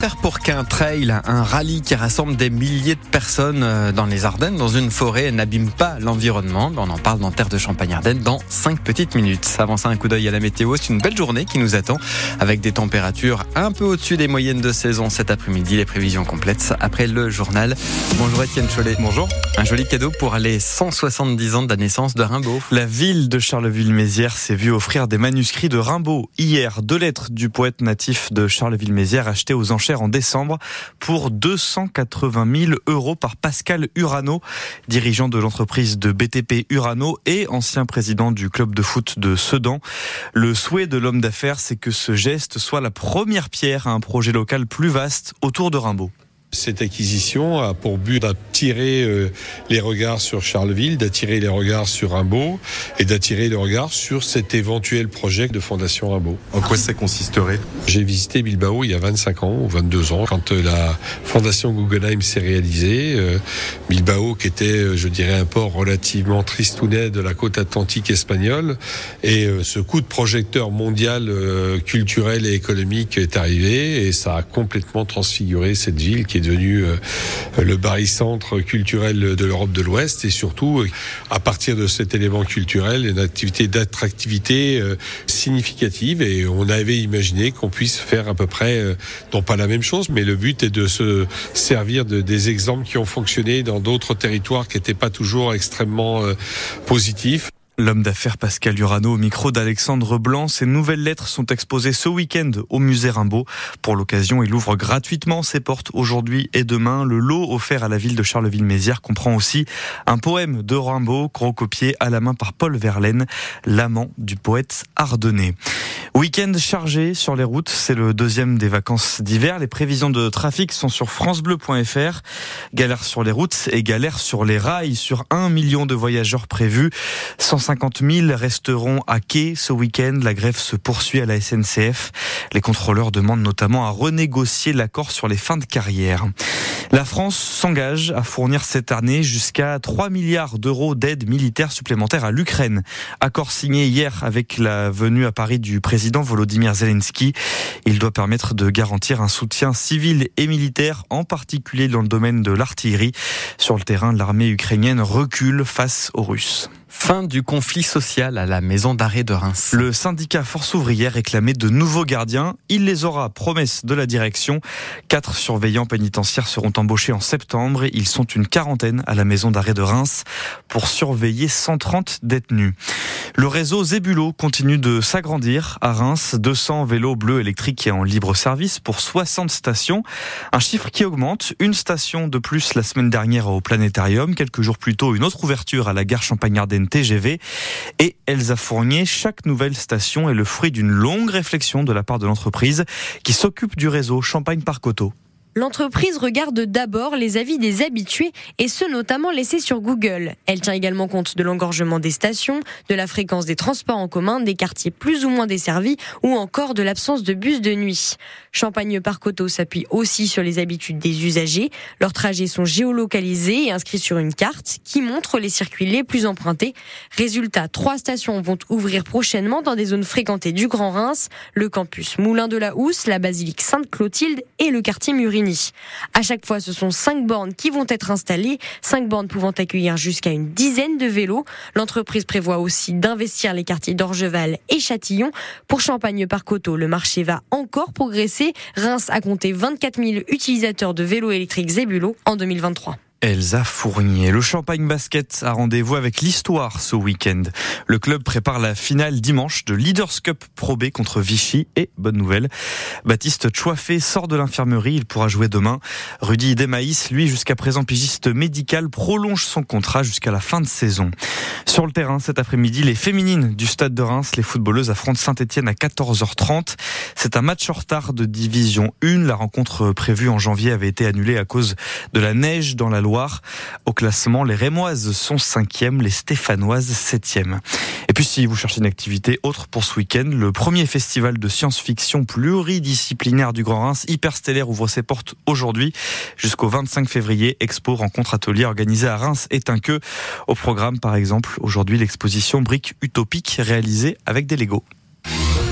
Faire pour qu'un trail, un rallye qui rassemble des milliers de personnes euh, dans les Ardennes, dans une forêt, n'abîme pas l'environnement. On en parle dans Terre de Champagne-Ardennes dans 5 petites minutes. Avant ça, un coup d'œil à la météo. C'est une belle journée qui nous attend avec des températures un peu au-dessus des moyennes de saison cet après-midi. Les prévisions complètes après le journal. Bonjour Étienne Cholet. Bonjour. Un joli cadeau pour les 170 ans de la naissance de Rimbaud. La ville de Charleville-Mézières s'est vue offrir des manuscrits de Rimbaud hier. Deux lettres du poète natif de Charleville-Mézières achetées aux enchères en décembre pour 280 000 euros par Pascal Urano, dirigeant de l'entreprise de BTP Urano et ancien président du club de foot de Sedan. Le souhait de l'homme d'affaires, c'est que ce geste soit la première pierre à un projet local plus vaste autour de Rimbaud. Cette acquisition a pour but d'attirer euh, les regards sur Charleville, d'attirer les regards sur Rimbaud et d'attirer les regards sur cet éventuel projet de Fondation Rimbaud. En quoi ça consisterait? J'ai visité Bilbao il y a 25 ans ou 22 ans quand euh, la Fondation Guggenheim s'est réalisée. Euh, Bilbao qui était, je dirais, un port relativement tristounet de la côte atlantique espagnole et ce coup de projecteur mondial culturel et économique est arrivé et ça a complètement transfiguré cette ville qui est devenu euh, le barycentre culturel de l'Europe de l'Ouest et surtout, euh, à partir de cet élément culturel, une activité d'attractivité euh, significative et on avait imaginé qu'on puisse faire à peu près, non pas la même chose, mais le but est de se servir de, des exemples qui ont fonctionné dans d'autres territoires qui n'étaient pas toujours extrêmement positifs. L'homme d'affaires Pascal Urano au micro d'Alexandre Blanc. Ses nouvelles lettres sont exposées ce week-end au musée Rimbaud. Pour l'occasion, il ouvre gratuitement ses portes aujourd'hui et demain. Le lot offert à la ville de Charleville-Mézières comprend aussi un poème de Rimbaud, copié à la main par Paul Verlaine, l'amant du poète ardennais. Week-end chargé sur les routes, c'est le deuxième des vacances d'hiver. Les prévisions de trafic sont sur francebleu.fr. Galère sur les routes et galère sur les rails. Sur un million de voyageurs prévus, 150 000 resteront à quai ce week-end. La grève se poursuit à la SNCF. Les contrôleurs demandent notamment à renégocier l'accord sur les fins de carrière. La France s'engage à fournir cette année jusqu'à 3 milliards d'euros d'aide militaire supplémentaire à l'Ukraine. Accord signé hier avec la venue à Paris du président Volodymyr Zelensky. Il doit permettre de garantir un soutien civil et militaire, en particulier dans le domaine de l'artillerie. Sur le terrain, l'armée ukrainienne recule face aux Russes. Fin du conflit social à la maison d'arrêt de Reims. Le syndicat Force ouvrière réclamait de nouveaux gardiens. Il les aura, promesse de la direction. Quatre surveillants pénitentiaires seront embauchés en septembre. Ils sont une quarantaine à la maison d'arrêt de Reims pour surveiller 130 détenus. Le réseau Zébulo continue de s'agrandir à Reims. 200 vélos bleus électriques et en libre service pour 60 stations. Un chiffre qui augmente. Une station de plus la semaine dernière au Planétarium. Quelques jours plus tôt, une autre ouverture à la gare TGV. Et Elsa Fournier, chaque nouvelle station est le fruit d'une longue réflexion de la part de l'entreprise qui s'occupe du réseau Champagne-Parc-Auto. L'entreprise regarde d'abord les avis des habitués et ceux notamment laissés sur Google. Elle tient également compte de l'engorgement des stations, de la fréquence des transports en commun, des quartiers plus ou moins desservis ou encore de l'absence de bus de nuit. Champagne Parc Auto s'appuie aussi sur les habitudes des usagers. Leurs trajets sont géolocalisés et inscrits sur une carte qui montre les circuits les plus empruntés. Résultat, trois stations vont ouvrir prochainement dans des zones fréquentées du Grand Reims, le campus Moulin de la Housse, la basilique Sainte-Clotilde et le quartier À chaque fois, ce sont cinq bornes qui vont être installées, cinq bornes pouvant accueillir jusqu'à une dizaine de vélos. L'entreprise prévoit aussi d'investir les quartiers d'Orgeval et Châtillon. Pour Champagne-Parc-Auto, le marché va encore progresser. Reims a compté 24 000 utilisateurs de vélos électriques Zébulo en 2023. Elsa Fournier. Le Champagne Basket a rendez-vous avec l'histoire ce week-end. Le club prépare la finale dimanche de Leaders Cup Pro B contre Vichy et bonne nouvelle, Baptiste Chouafé sort de l'infirmerie, il pourra jouer demain. Rudy Demaïs, lui jusqu'à présent pigiste médical, prolonge son contrat jusqu'à la fin de saison. Sur le terrain cet après-midi, les féminines du stade de Reims, les footballeuses affrontent Saint-Etienne à 14h30. C'est un match en retard de division 1. La rencontre prévue en janvier avait été annulée à cause de la neige dans la au classement, les Rémoises sont cinquièmes, les Stéphanoises septièmes. Et puis si vous cherchez une activité autre pour ce week-end, le premier festival de science-fiction pluridisciplinaire du Grand Reims, Hyperstellaire, ouvre ses portes aujourd'hui jusqu'au 25 février. Expo, rencontre, atelier organisé à Reims est un que. Au programme, par exemple, aujourd'hui, l'exposition Briques utopiques réalisée avec des Legos.